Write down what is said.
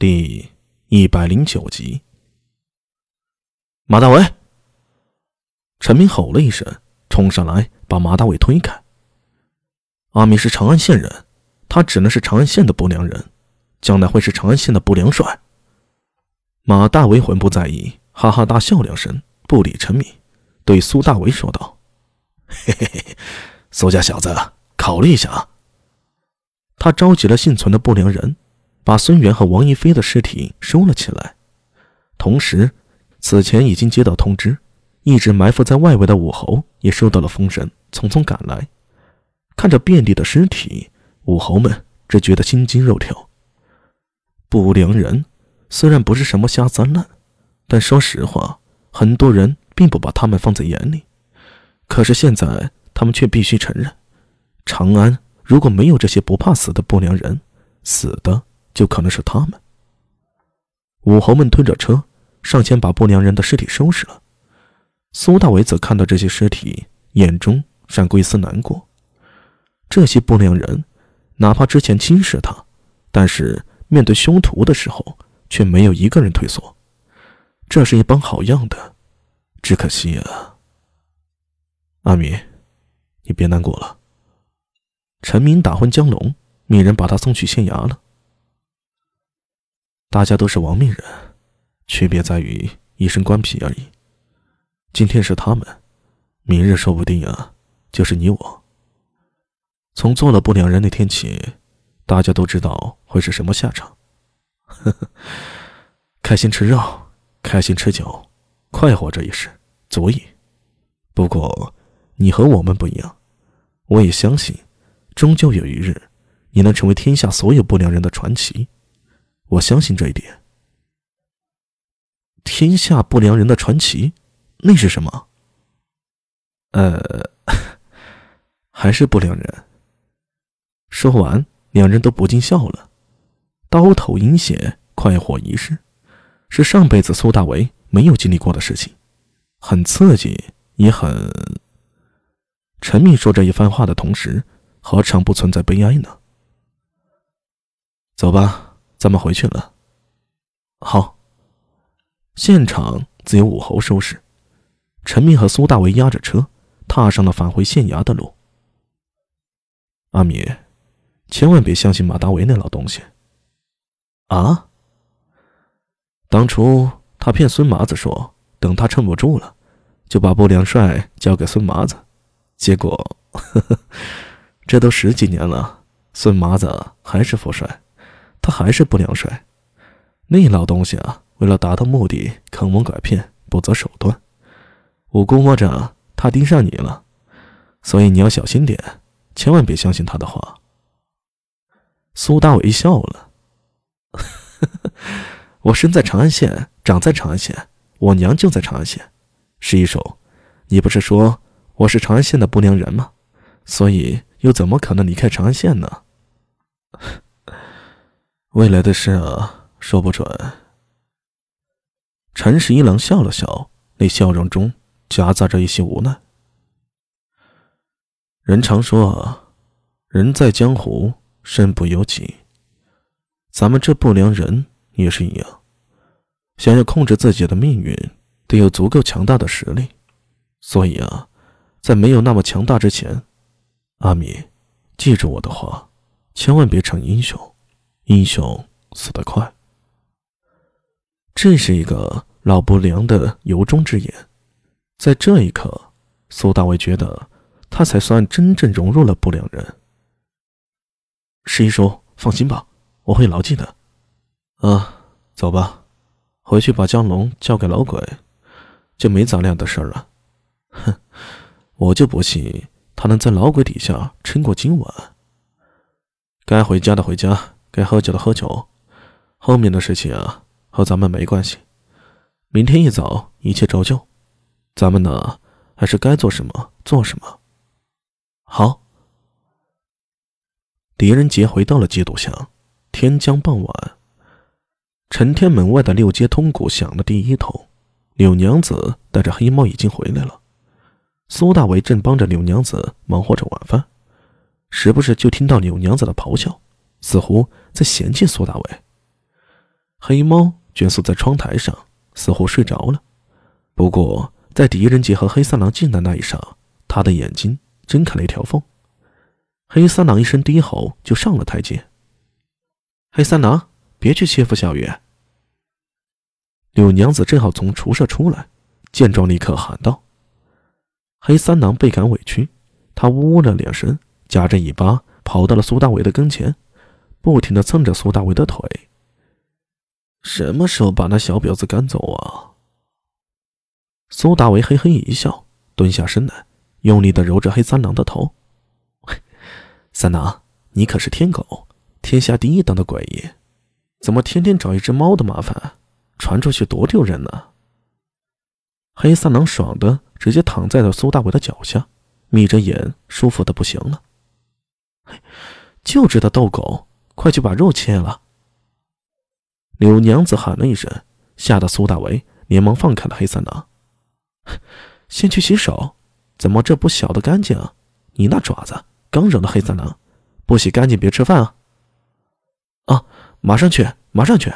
第一百零九集，马大伟！陈明吼了一声，冲上来把马大伟推开。阿米是长安县人，他只能是长安县的不良人，将来会是长安县的不良帅。马大伟浑不在意，哈哈大笑两声，不理陈明，对苏大伟说道：“嘿嘿嘿，苏家小子，考虑一下。”他召集了幸存的不良人。把孙元和王一飞的尸体收了起来，同时，此前已经接到通知，一直埋伏在外围的武侯也收到了风声，匆匆赶来。看着遍地的尸体，武侯们只觉得心惊肉跳。不良人虽然不是什么下三滥，但说实话，很多人并不把他们放在眼里。可是现在，他们却必须承认，长安如果没有这些不怕死的不良人，死的。就可能是他们。武侯们推着车上前，把不良人的尸体收拾了。苏大伟则看到这些尸体，眼中闪过一丝难过。这些不良人，哪怕之前轻视他，但是面对凶徒的时候，却没有一个人退缩。这是一帮好样的，只可惜啊，阿米，你别难过了。陈明打昏江龙，命人把他送去县衙了。大家都是亡命人，区别在于一身官皮而已。今天是他们，明日说不定啊，就是你我。从做了不良人那天起，大家都知道会是什么下场。呵呵，开心吃肉，开心吃酒，快活这一世足矣。不过，你和我们不一样，我也相信，终究有一日，你能成为天下所有不良人的传奇。我相信这一点。天下不良人的传奇，那是什么？呃，还是不良人。说完，两人都不禁笑了。刀头饮血，快活一世，是上辈子苏大为没有经历过的事情，很刺激，也很……陈密说这一番话的同时，何尝不存在悲哀呢？走吧。咱们回去了。好，现场自有武侯收拾。陈明和苏大为押着车，踏上了返回县衙的路。阿米，千万别相信马大为那老东西。啊！当初他骗孙麻子说，等他撑不住了，就把不良帅交给孙麻子。结果，这都十几年了，孙麻子还是副帅。他还是不良帅，那老东西啊，为了达到目的，坑蒙拐骗，不择手段。我估摸着他盯上你了，所以你要小心点，千万别相信他的话。苏大伟笑了，我生在长安县，长在长安县，我娘就在长安县。是一手，你不是说我是长安县的不良人吗？所以又怎么可能离开长安县呢？未来的事啊，说不准。陈十一郎笑了笑，那笑容中夹杂着一些无奈。人常说啊，人在江湖，身不由己。咱们这不良人也是一样，想要控制自己的命运，得有足够强大的实力。所以啊，在没有那么强大之前，阿米，记住我的话，千万别逞英雄。英雄死得快，这是一个老不良的由衷之言。在这一刻，苏大伟觉得他才算真正融入了不良人。十一叔，放心吧，我会牢记的。啊，走吧，回去把江龙交给老鬼，就没咱俩的事儿了。哼，我就不信他能在老鬼底下撑过今晚。该回家的回家。该喝酒的喝酒，后面的事情啊和咱们没关系。明天一早一切照旧，咱们呢还是该做什么做什么。好。狄仁杰回到了基督乡，天将傍晚，陈天门外的六街通鼓响了第一头，柳娘子带着黑猫已经回来了。苏大伟正帮着柳娘子忙活着晚饭，时不时就听到柳娘子的咆哮。似乎在嫌弃苏大伟。黑猫蜷缩在窗台上，似乎睡着了。不过，在狄仁杰和黑三郎进的那一刹，他的眼睛睁开了一条缝。黑三郎一声低吼，就上了台阶。黑三郎，别去欺负小月。柳娘子正好从厨舍出来，见状立刻喊道：“黑三郎倍感委屈，他呜呜了两声，夹着尾巴跑到了苏大伟的跟前，不停的蹭着苏大伟的腿。什么时候把那小婊子赶走啊？”苏大伟嘿嘿一笑，蹲下身来，用力的揉着黑三郎的头。三郎，你可是天狗，天下第一等的诡异，怎么天天找一只猫的麻烦？传出去多丢人呢！黑三郎爽的直接躺在了苏大伟的脚下，眯着眼，舒服的不行了。就知道逗狗，快去把肉切了！柳娘子喊了一声，吓得苏大为连忙放开了黑三郎。先去洗手，怎么这不小的干净？你那爪子！刚惹了黑三郎，不洗干净别吃饭啊！啊，马上去，马上去。